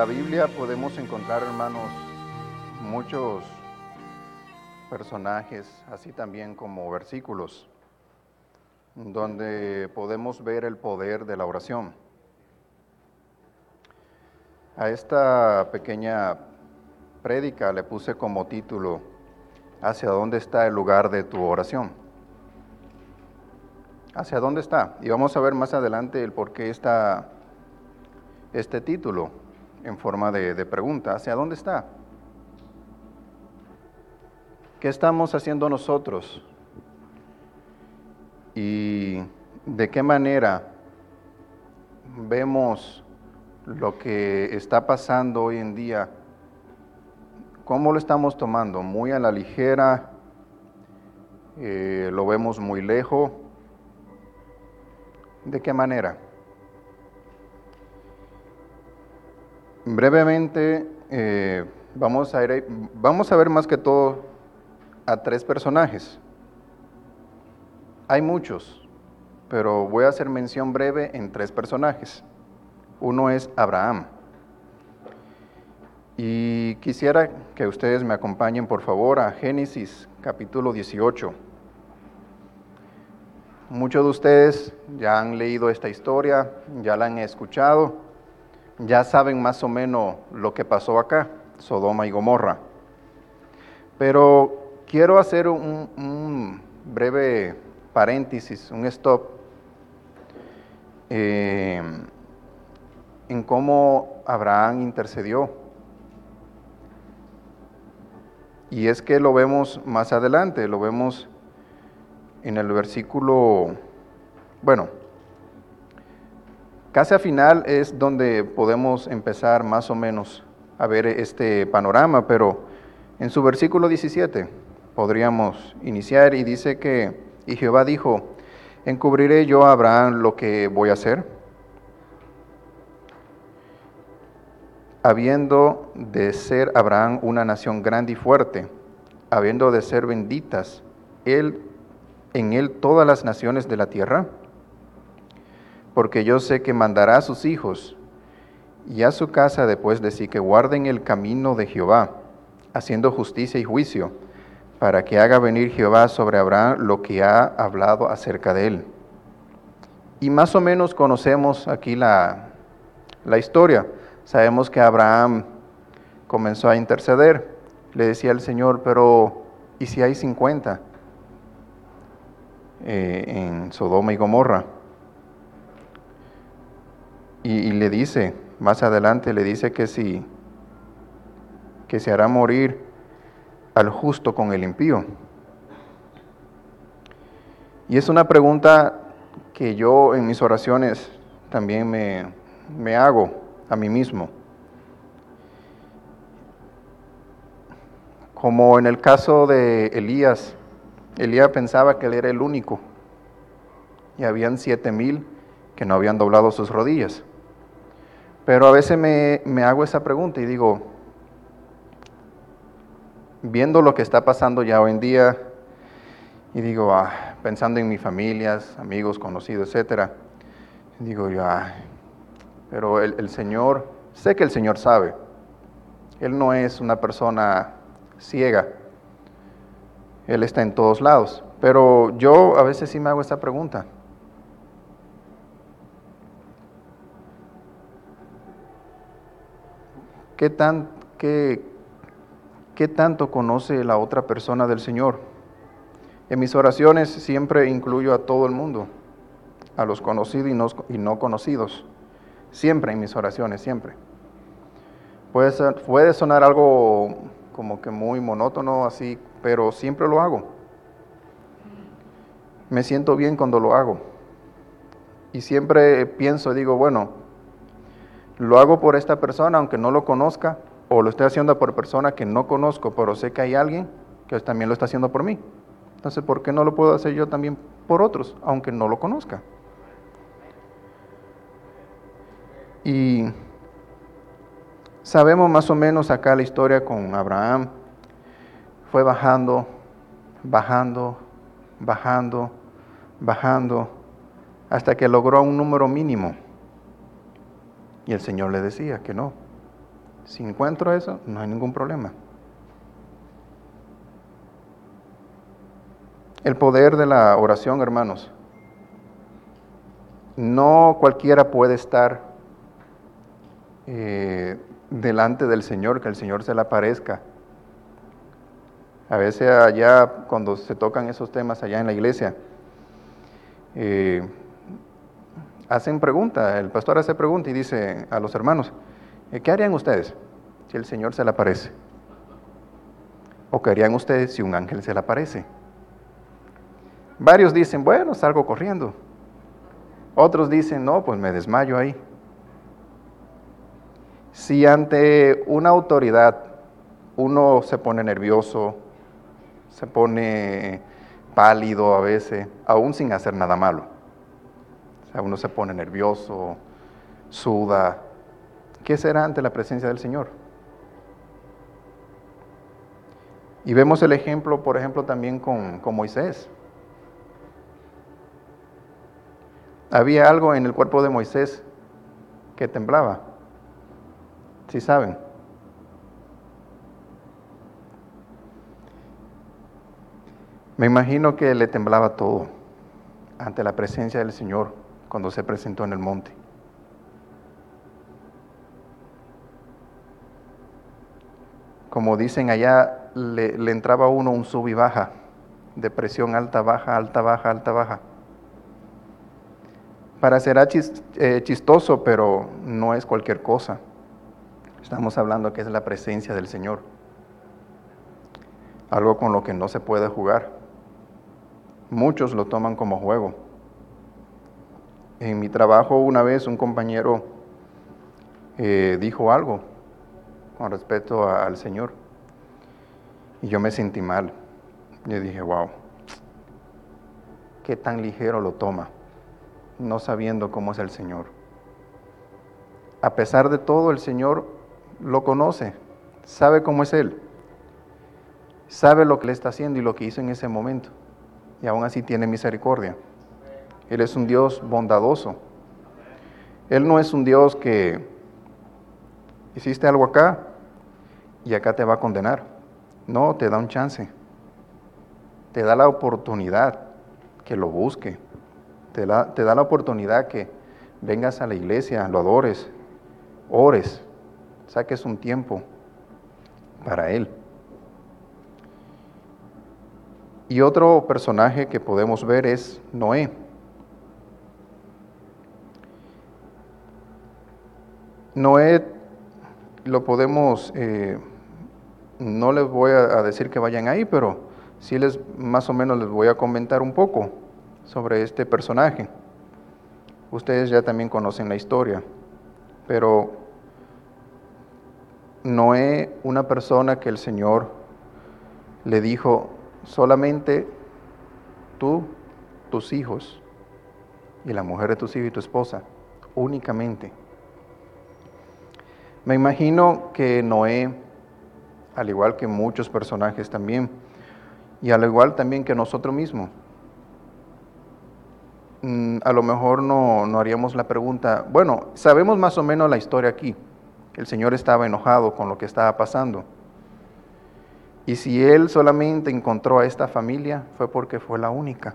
La Biblia podemos encontrar, hermanos, muchos personajes, así también como versículos, donde podemos ver el poder de la oración. A esta pequeña prédica le puse como título, ¿Hacia dónde está el lugar de tu oración? ¿Hacia dónde está? Y vamos a ver más adelante el por qué está este título en forma de, de pregunta. ¿Hacia dónde está? ¿Qué estamos haciendo nosotros? ¿Y de qué manera vemos lo que está pasando hoy en día? ¿Cómo lo estamos tomando? ¿Muy a la ligera? Eh, ¿Lo vemos muy lejos? ¿De qué manera? Brevemente, eh, vamos, a ir, vamos a ver más que todo a tres personajes. Hay muchos, pero voy a hacer mención breve en tres personajes. Uno es Abraham. Y quisiera que ustedes me acompañen, por favor, a Génesis capítulo 18. Muchos de ustedes ya han leído esta historia, ya la han escuchado, ya saben más o menos lo que pasó acá, Sodoma y Gomorra. Pero quiero hacer un, breve paréntesis, un stop, eh, en cómo Abraham intercedió. Y es que lo vemos más adelante, lo vemos en el versículo, bueno, casi al final es donde podemos empezar más o menos a ver este panorama, pero en su versículo 17 podríamos iniciar y dice que, y Jehová dijo, ¿encubriré yo a Abraham lo que voy a hacer? Habiendo de ser Abraham una nación grande y fuerte, habiendo de ser benditas, él en él todas las naciones de la tierra? Porque yo sé que mandará a sus hijos y a su casa después de sí que guarden el camino de Jehová, haciendo justicia y juicio, para que haga venir Jehová sobre Abraham lo que ha hablado acerca de él. Y más o menos conocemos aquí la, la historia. Sabemos que Abraham comenzó a interceder. Le decía al Señor, pero ¿y si hay 50? Eh, en Sodoma y Gomorra. Y, le dice, más adelante le dice que si que se hará morir al justo con el impío. Y es una pregunta que yo en mis oraciones también me, me hago a mí mismo. Como en el caso de Elías, Elías pensaba que él era el único y habían siete mil que no habían doblado sus rodillas. Pero a veces me, me, hago esa pregunta y digo, viendo lo que está pasando ya hoy en día, y digo, ah, pensando en mis familias, amigos, conocidos, etcétera, digo yo, pero el, el Señor, sé que el Señor sabe, Él no es una persona ciega, él está en todos lados. Pero yo a veces sí me hago esta pregunta. ¿Qué, tan, qué, ¿Qué tanto conoce la otra persona del Señor? En mis oraciones siempre incluyo a todo el mundo, a los conocidos y no, y no conocidos. Siempre en mis oraciones, siempre. Puede, ser, puede sonar algo como que muy monótono así, pero siempre lo hago. Me siento bien cuando lo hago. Y siempre pienso, digo, bueno, lo hago por esta persona, aunque no lo conozca, o lo estoy haciendo por persona que no conozco, pero sé que hay alguien que también lo está haciendo por mí. Entonces, ¿por qué no lo puedo hacer yo también por otros, aunque no lo conozca? Y sabemos más o menos acá la historia con Abraham. Fue bajando, bajando, bajando, bajando, hasta que logró un número mínimo. Y el Señor le decía que no, Si encuentro eso, no hay ningún problema. El poder de la oración, hermanos. No cualquiera puede estar eh, delante del Señor, que el Señor se le aparezca. A veces allá, cuando se tocan esos temas allá en la iglesia, eh, hacen pregunta, el pastor hace pregunta y dice a los hermanos, eh, ¿qué harían ustedes si el Señor se le aparece? ¿O qué harían ustedes si un ángel se le aparece? Varios dicen, bueno, salgo corriendo. Otros dicen, no, pues me desmayo ahí. Si ante una autoridad uno se pone nervioso, se pone pálido a veces, aún sin hacer nada malo. Uno se pone nervioso, suda. ¿Qué será ante la presencia del Señor? Y vemos el ejemplo, por ejemplo, también con, con Moisés. Había algo en el cuerpo de Moisés que temblaba. ¿Sí saben? Me imagino que le temblaba todo ante la presencia del Señor cuando se presentó en el monte. Como dicen allá, le, entraba a uno un sub y baja, depresión alta, baja, alta, baja, alta, baja. Parecerá eh, chistoso, pero no es cualquier cosa. Estamos hablando que es la presencia del Señor. Algo con lo que no se puede jugar. Muchos lo toman como juego. En mi trabajo una vez un compañero eh, dijo algo con respecto al Señor y yo me sentí mal. Yo dije, wow, qué tan ligero lo toma no sabiendo cómo es el Señor. A pesar de todo, el Señor lo conoce, sabe cómo es Él, sabe lo que le está haciendo y lo que hizo en ese momento, y aún así tiene misericordia. Él es un Dios bondadoso. Él no es un Dios que hiciste algo acá y acá te va a condenar. No, te da un chance. Te da la oportunidad que lo busque te, da la oportunidad que vengas a la iglesia, lo adores, ores, saques un tiempo para Él. Y otro personaje que podemos ver es Noé. Noé lo podemos, eh, no les voy a decir que vayan ahí, pero sí les más o menos les voy a comentar un poco sobre este personaje. Ustedes ya también conocen la historia, pero Noé, una persona que el Señor le dijo, solamente tú, tus hijos y la mujer de tus hijos y tu esposa, únicamente. Me imagino que Noé, al igual que muchos personajes también, y al igual también que nosotros mismos, Mm, a lo mejor no, no haríamos la pregunta, bueno, sabemos más o menos la historia aquí. El Señor estaba enojado con lo que estaba pasando. Y si Él solamente encontró a esta familia, fue porque fue la única.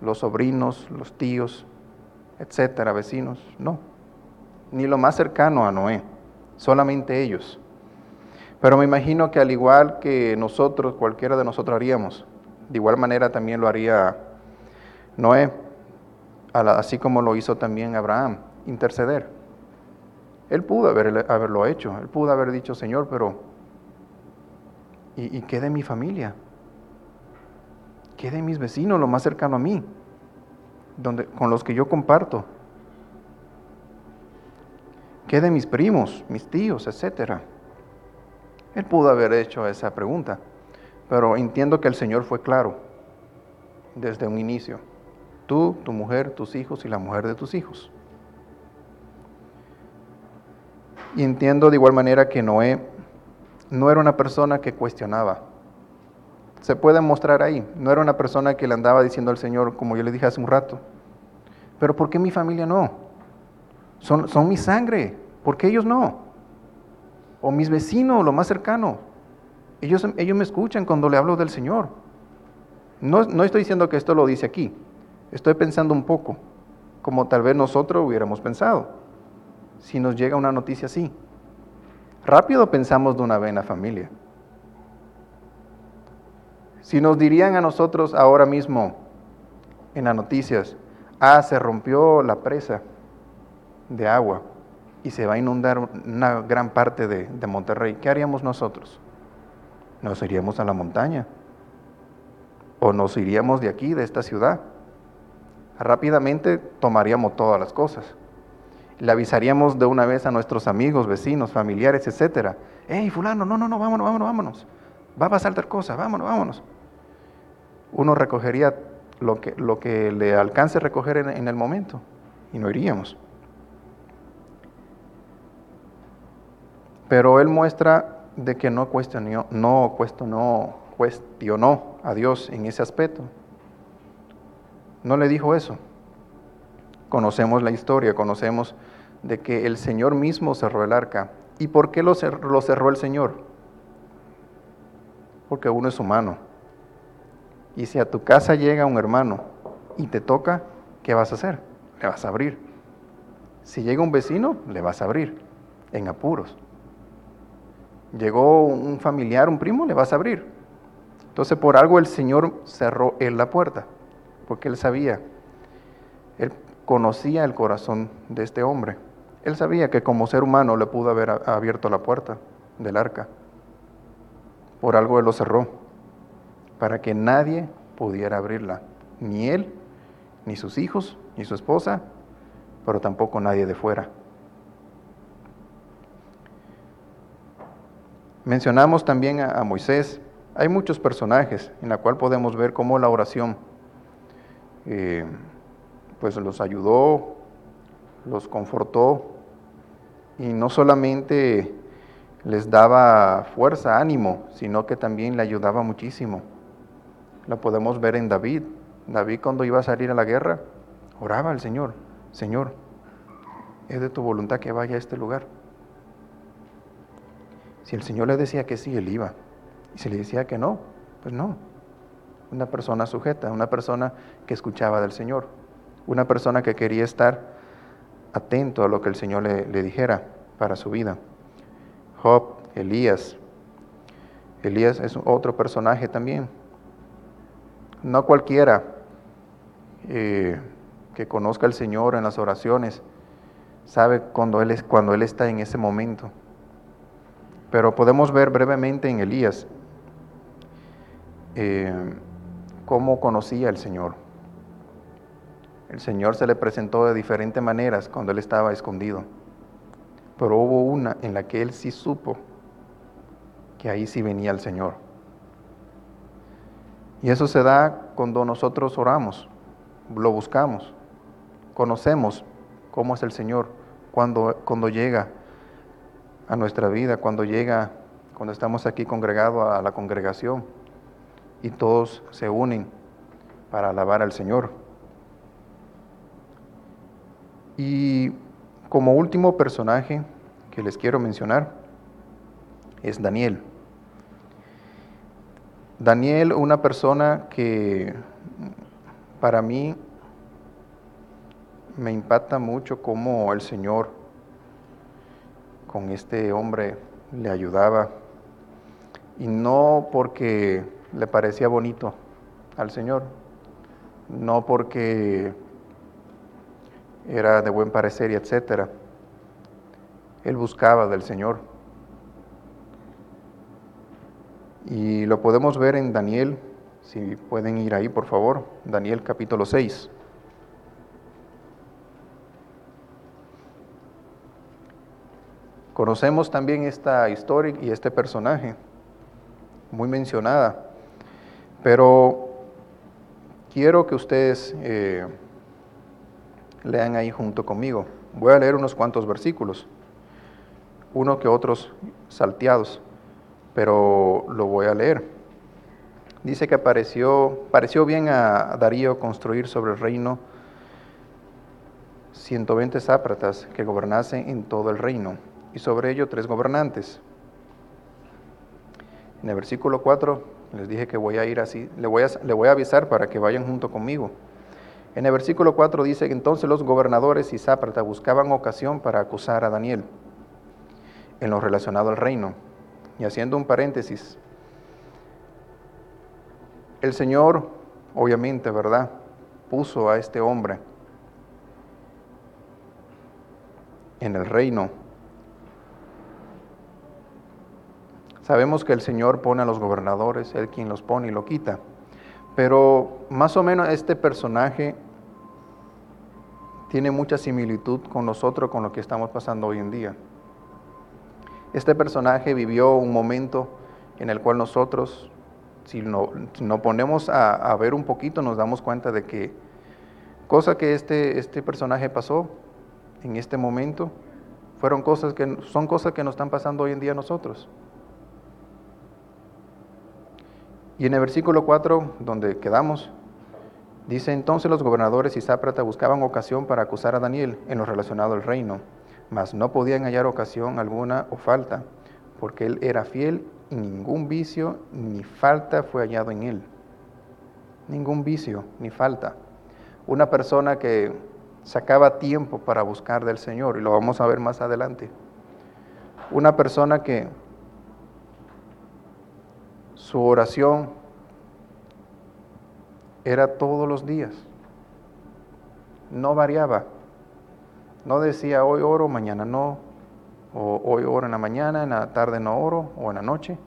Los sobrinos, los tíos, etcétera, vecinos, no. Ni lo más cercano a Noé, solamente ellos. Pero me imagino que al igual que nosotros, cualquiera de nosotros haríamos, de igual manera también lo haría Noé, así como lo hizo también Abraham, interceder. Él pudo haberlo hecho, él pudo haber dicho, Señor, pero ¿y, qué de mi familia? ¿Qué de mis vecinos, lo más cercano a mí? Donde, con los que yo comparto. ¿Qué de mis primos, mis tíos, etcétera? Él pudo haber hecho esa pregunta, pero entiendo que el Señor fue claro desde un inicio. Tú, tu mujer, tus hijos y la mujer de tus hijos. Y entiendo de igual manera que Noé no era una persona que cuestionaba. Se puede mostrar ahí. No era una persona que le andaba diciendo al Señor, como yo le dije hace un rato, pero ¿por qué mi familia no? Son, son mi sangre. ¿Por qué ellos no? O mis vecinos, lo más cercano. Ellos, ellos me escuchan cuando le hablo del Señor. No, no estoy diciendo que esto lo dice aquí. Estoy pensando un poco, como tal vez nosotros hubiéramos pensado, si nos llega una noticia así. Rápido pensamos de una vez en la familia. Si nos dirían a nosotros ahora mismo en las noticias, ah, se rompió la presa de agua y se va a inundar una gran parte de, Monterrey, ¿qué haríamos nosotros? Nos iríamos a la montaña o nos iríamos de aquí, de esta ciudad. Rápidamente tomaríamos todas las cosas. Le avisaríamos de una vez a nuestros amigos, vecinos, familiares, etcétera. Hey, fulano, no, no, no, vámonos, vámonos, vámonos. Va a pasar tal cosa, vámonos, vámonos. Uno recogería lo que, lo que le alcance recoger en el momento y no iríamos. Pero él muestra de que no cuestionó, no cuestionó, cuestionó a Dios en ese aspecto. No le dijo eso. Conocemos la historia, conocemos de que el Señor mismo cerró el arca. ¿Y por qué lo cerró, lo cerró el Señor? Porque uno es humano. Y si a tu casa llega un hermano y te toca, ¿qué vas a hacer? Le vas a abrir. Si llega un vecino, le vas a abrir, en apuros. Llegó un familiar, un primo, le vas a abrir. Entonces por algo el Señor cerró él la puerta, porque él sabía, él conocía el corazón de este hombre. Él sabía que como ser humano le pudo haber abierto la puerta del arca. Por algo él lo cerró, para que nadie pudiera abrirla, ni él, ni sus hijos, ni su esposa, pero tampoco nadie de fuera. Mencionamos también a, Moisés. Hay muchos personajes en la cual podemos ver cómo la oración eh, pues los ayudó, los confortó y no solamente les daba fuerza, ánimo, sino que también le ayudaba muchísimo. Lo podemos ver en David. David cuando iba a salir a la guerra, oraba al Señor, Señor, es de tu voluntad que vaya a este lugar. Si el Señor le decía que sí, él iba. Y si le decía que no, pues no. Una persona sujeta, una persona que escuchaba del Señor, una persona que quería estar atento a lo que el Señor le, dijera para su vida. Job, Elías. Elías es otro personaje también. No cualquiera eh, que conozca al Señor en las oraciones sabe cuando él, es, cuando él está en ese momento. Pero podemos ver brevemente en Elías eh, cómo conocía al Señor. El Señor se le presentó de diferentes maneras cuando él estaba escondido. Pero hubo una en la que él sí supo que ahí sí venía el Señor. Y eso se da cuando nosotros oramos, lo buscamos, conocemos cómo es el Señor cuando, cuando llega a nuestra vida, cuando llega, cuando estamos aquí congregados a la congregación y todos se unen para alabar al Señor. Y como último personaje que les quiero mencionar es Daniel. Daniel, una persona que para mí me impacta mucho cómo el Señor con este hombre le ayudaba. Y no porque le parecía bonito al Señor, no porque era de buen parecer y etcétera. Él buscaba del Señor. Y lo podemos ver en Daniel, si pueden ir ahí por favor, Daniel capítulo 6. Conocemos también esta historia y este personaje, muy mencionada, pero quiero que ustedes eh, lean ahí junto conmigo. Voy a leer unos cuantos versículos, uno que otros salteados, pero lo voy a leer. Dice que pareció, pareció bien a Darío construir sobre el reino 120 sápratas que gobernasen en todo el reino, y sobre ello tres gobernantes. En el versículo 4 les dije que voy a ir así, le voy a, voy a avisar para que vayan junto conmigo. En el versículo 4 dice que entonces los gobernadores y sápratas buscaban ocasión para acusar a Daniel en lo relacionado al reino. Y haciendo un paréntesis, el Señor, obviamente, ¿verdad? Puso a este hombre en el reino. Sabemos que el Señor pone a los gobernadores, Él quien los pone y lo quita. Pero más o menos este personaje tiene mucha similitud con nosotros, con lo que estamos pasando hoy en día. Este personaje vivió un momento en el cual nosotros, si nos no ponemos a, a, ver un poquito, nos damos cuenta de que cosa que este, este personaje pasó en este momento, fueron cosas que son cosas que nos están pasando hoy en día a nosotros. Y en el versículo 4, donde quedamos, dice entonces los gobernadores y sáprata buscaban ocasión para acusar a Daniel en lo relacionado al reino, mas no podían hallar ocasión alguna o falta, porque él era fiel y ningún vicio ni falta fue hallado en él. Ningún vicio ni falta. Una persona que sacaba tiempo para buscar del Señor, y lo vamos a ver más adelante. Una persona que su oración era todos los días, no variaba, no decía hoy oro, mañana no, o hoy oro en la mañana, en la tarde no oro, o en la noche,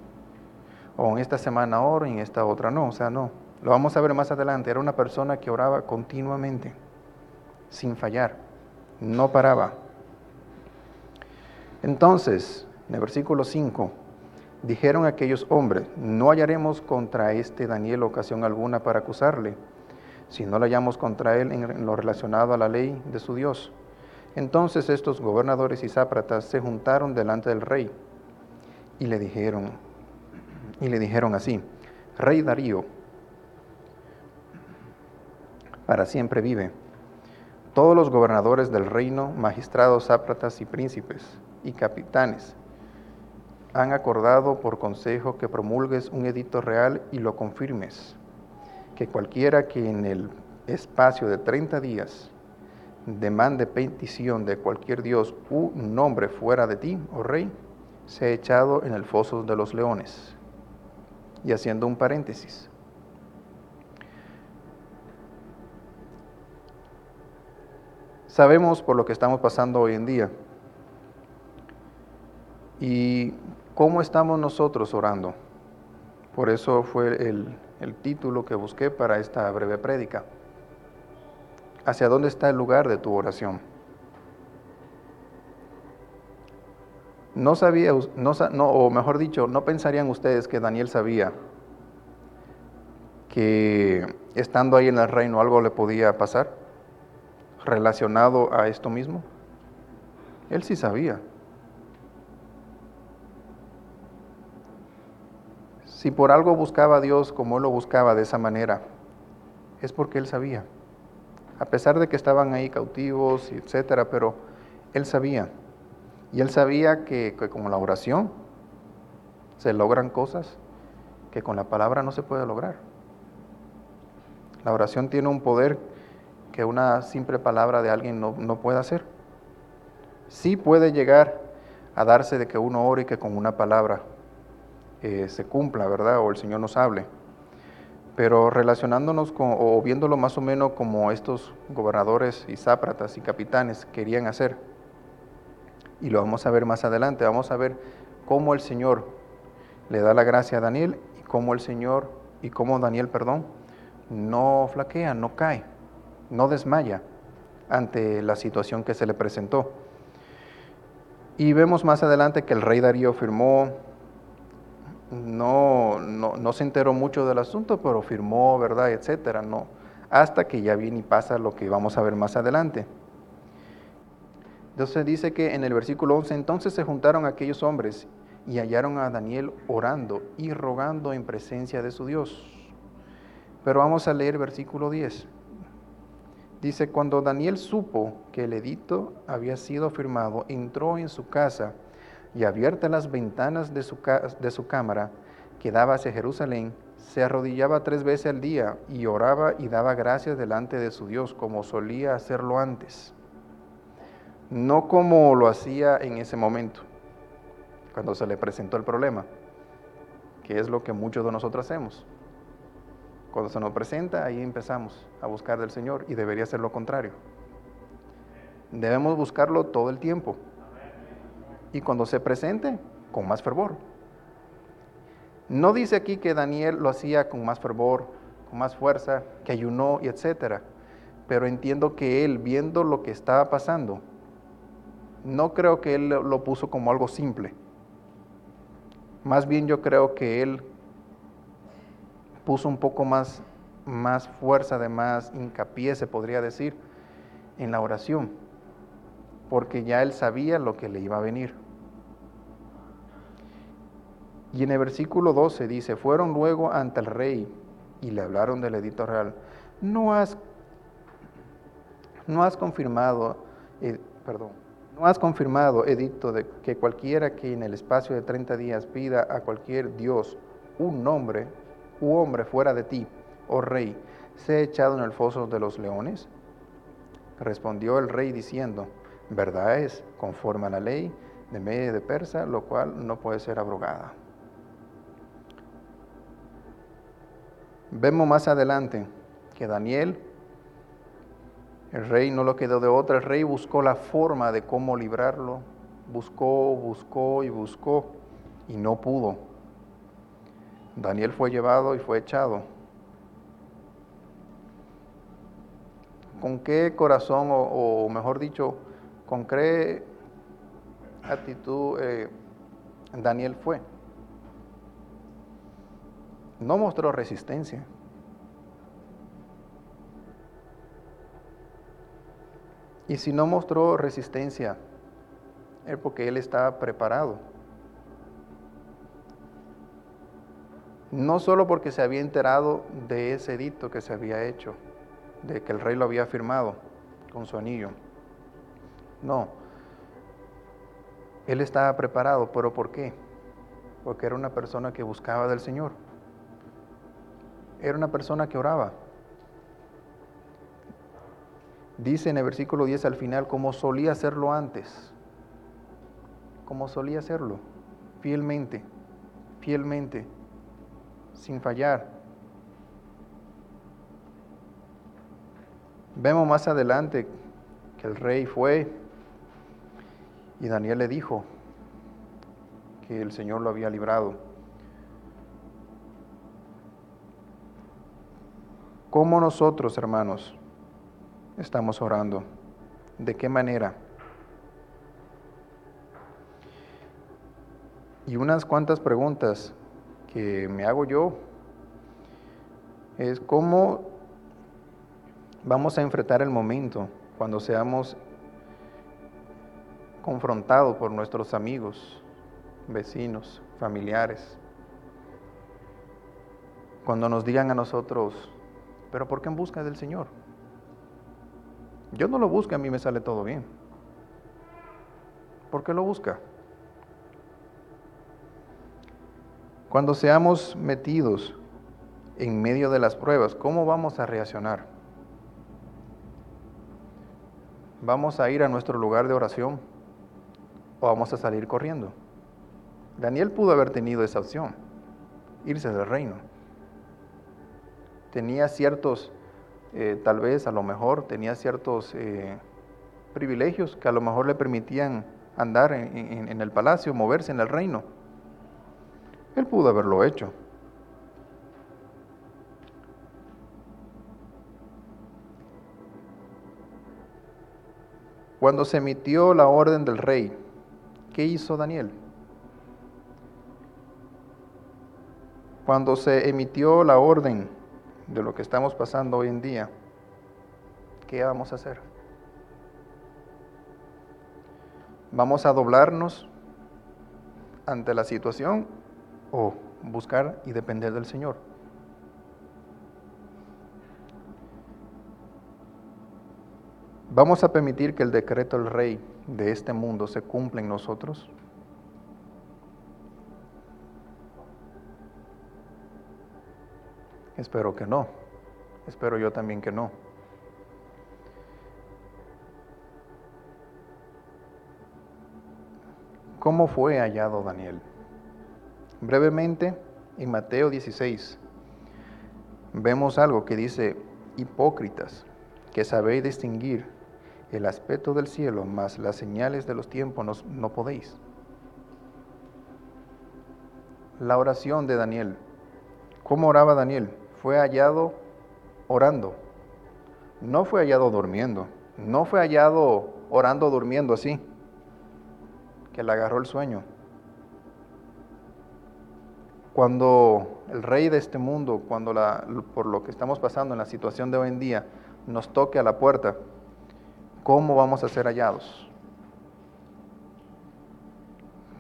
o en esta semana oro y en esta otra no, o sea, no. Lo vamos a ver más adelante, era una persona que oraba continuamente sin fallar, no paraba. Entonces, en el versículo 5, dijeron aquellos hombres, no hallaremos contra este Daniel ocasión alguna para acusarle, si no la hallamos contra él en lo relacionado a la ley de su Dios. Entonces estos gobernadores y sápratas se juntaron delante del rey y le dijeron, y le dijeron así, Rey Darío, para siempre vive todos los gobernadores del reino, magistrados, sápratas y príncipes y capitanes han acordado por consejo que promulgues un edicto real y lo confirmes, que cualquiera que en el espacio de 30 días demande petición de cualquier dios u nombre fuera de ti, oh rey, sea echado en el foso de los leones. Y haciendo un paréntesis, Sabemos por lo que estamos pasando hoy en día. ¿Y cómo estamos nosotros orando? Por eso fue el, el título que busqué para esta breve prédica. ¿Hacia dónde está el lugar de tu oración? No sabía, no, no, o mejor dicho, no pensarían ustedes que Daniel sabía que estando ahí en el reino algo le podía pasar relacionado a esto mismo? Él sí sabía. Si por algo buscaba a Dios como él lo buscaba de esa manera, es porque él sabía. A pesar de que estaban ahí cautivos, etcétera, pero él sabía. Y él sabía que, que con la oración se logran cosas que con la palabra no se puede lograr. La oración tiene un poder que una simple palabra de alguien no, no puede hacer. Sí puede llegar a darse de que uno ore y que con una palabra eh, se cumpla, ¿verdad? O el Señor nos hable. Pero relacionándonos con, o viéndolo más o menos como estos gobernadores y sápratas y capitanes querían hacer, y lo vamos a ver más adelante, vamos a ver cómo el Señor le da la gracia a Daniel y cómo el Señor, y cómo Daniel, perdón, no flaquea, no cae no desmaya ante la situación que se le presentó. Y vemos más adelante que el rey Darío firmó, no, no, se enteró mucho del asunto, pero firmó, ¿verdad?, etcétera, no, hasta que ya viene y pasa lo que vamos a ver más adelante. Entonces dice que en el versículo 11, entonces se juntaron aquellos hombres y hallaron a Daniel orando y rogando en presencia de su Dios. Pero vamos a leer versículo 10. Dice, cuando Daniel supo que el edicto había sido firmado, entró en su casa y abiertas las ventanas de su, de su cámara que daba hacia Jerusalén, se arrodillaba tres veces al día y oraba y daba gracias delante de su Dios, como solía hacerlo antes. No como lo hacía en ese momento, cuando se le presentó el problema, que es lo que muchos de nosotros hacemos. Cuando se nos presenta, ahí empezamos a buscar del Señor y debería ser lo contrario. Debemos buscarlo todo el tiempo. Y cuando se presente, con más fervor. No dice aquí que Daniel lo hacía con más fervor, con más fuerza, que ayunó y etcétera. Pero entiendo que él, viendo lo que estaba pasando, no creo que él lo puso como algo simple. Más bien yo creo que él puso un poco más, más fuerza, de más hincapié, se podría decir, en la oración, porque ya él sabía lo que le iba a venir. Y en el versículo 12 dice, fueron luego ante el rey y le hablaron del edicto real. No has, no has confirmado, eh, perdón, no has confirmado edicto de que cualquiera que en el espacio de 30 días pida a cualquier dios un nombre u hombre fuera de ti, oh rey, sea echado en el foso de los leones? Respondió el rey diciendo, verdad es, conforme a la ley de Media de Persa, lo cual no puede ser abrogada. Vemos más adelante que Daniel, el rey no lo quedó de otra, el rey buscó la forma de cómo librarlo, buscó, buscó y buscó y no pudo. Daniel fue llevado y fue echado. ¿Con qué corazón, o, mejor dicho, con qué actitud eh, Daniel fue? No mostró resistencia. Y si no mostró resistencia, es porque él estaba preparado. no solo porque se había enterado de ese edicto que se había hecho, de que el rey lo había firmado con su anillo. No, él estaba preparado, pero ¿por qué? Porque era una persona que buscaba del Señor. Era una persona que oraba. Dice en el versículo 10 al final, como solía hacerlo antes, como solía hacerlo, fielmente, fielmente sin fallar. Vemos más adelante que el rey fue y Daniel le dijo que el Señor lo había librado. ¿Cómo nosotros, hermanos, estamos orando? ¿De qué manera? Y unas cuantas preguntas que me hago yo es cómo vamos a enfrentar el momento cuando seamos confrontados por nuestros amigos, vecinos, familiares. Cuando nos digan a nosotros, pero ¿por qué en busca del Señor? Yo no lo busco, a mí me sale todo bien. ¿Por qué lo busca? Cuando seamos metidos en medio de las pruebas, ¿cómo vamos a reaccionar? ¿Vamos a ir a nuestro lugar de oración o vamos a salir corriendo? Daniel pudo haber tenido esa opción, irse del reino. Tenía ciertos, eh, tal vez a lo mejor, tenía ciertos eh, privilegios que a lo mejor le permitían andar en el palacio, moverse en el reino él pudo haberlo hecho. Cuando se emitió la orden del rey, ¿qué hizo Daniel? Cuando se emitió la orden de lo que estamos pasando hoy en día, ¿qué vamos a hacer? ¿Vamos a doblarnos ante la situación o buscar y depender del Señor. ¿Vamos a permitir que el decreto del rey de este mundo se cumpla en nosotros? Espero que no. Espero yo también que no. ¿Cómo fue hallado Daniel? Brevemente, en Mateo 16, vemos algo que dice, hipócritas, que sabéis distinguir el aspecto del cielo, mas las señales de los tiempos no, podéis. La oración de Daniel. ¿Cómo oraba Daniel? Fue hallado orando. No fue hallado durmiendo. No fue hallado orando durmiendo así, que le agarró el sueño. Cuando el rey de este mundo, cuando la, por lo que estamos pasando en la situación de hoy en día, nos toque a la puerta, ¿cómo vamos a ser hallados?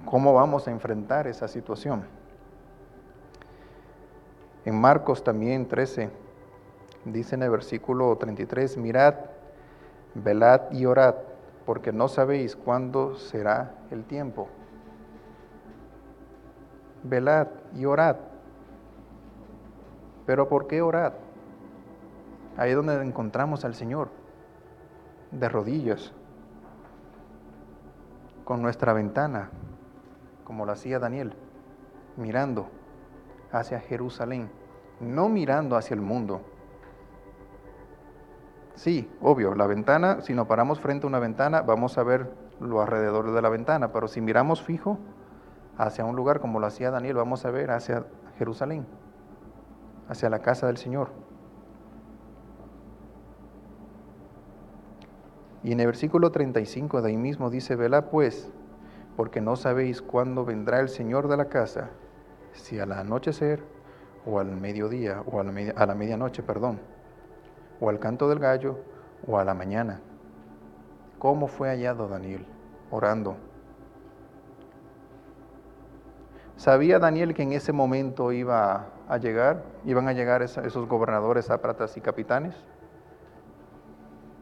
¿Cómo vamos a enfrentar esa situación? En Marcos también 13, dice en el versículo 33, mirad, velad y orad, porque no sabéis cuándo será el tiempo velad y orad. Pero ¿por qué orad? Ahí es donde encontramos al Señor, de rodillas, con nuestra ventana, como lo hacía Daniel, mirando hacia Jerusalén, no mirando hacia el mundo. Sí, obvio, la ventana, si nos paramos frente a una ventana, vamos a ver lo alrededor de la ventana, pero si miramos fijo, hacia un lugar como lo hacía Daniel, vamos a ver hacia Jerusalén, hacia la casa del Señor. Y en el versículo 35 de ahí mismo dice, vela pues, porque no sabéis cuándo vendrá el Señor de la casa, si al anochecer, o al mediodía, o a la, a la medianoche, perdón, o al canto del gallo, o a la mañana. ¿Cómo fue hallado Daniel? Orando ¿Sabía Daniel que en ese momento iba a llegar, iban a llegar esos gobernadores, sátrapas y capitanes?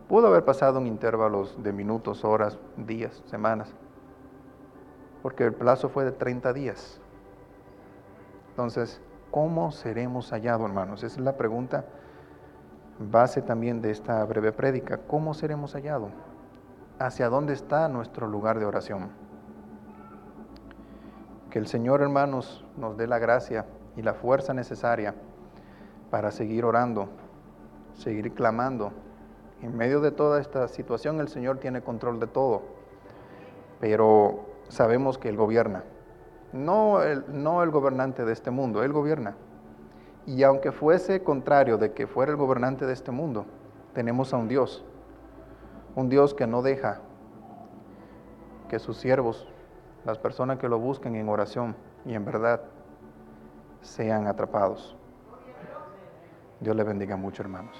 Pudo haber pasado en intervalos de minutos, horas, días, semanas, porque el plazo fue de 30 días. Entonces, ¿cómo seremos hallados, hermanos? Esa es la pregunta base también de esta breve prédica. ¿Cómo seremos hallados? ¿Hacia dónde está nuestro lugar de oración? Que el Señor, hermanos, nos dé la gracia y la fuerza necesaria para seguir orando, seguir clamando. En medio de toda esta situación el Señor tiene control de todo, pero sabemos que Él gobierna. No el, no el gobernante de este mundo, Él gobierna. Y aunque fuese contrario de que fuera el gobernante de este mundo, tenemos a un Dios, un Dios que no deja que sus siervos las personas que lo busquen en oración y en verdad sean atrapados. Dios le bendiga mucho, hermanos.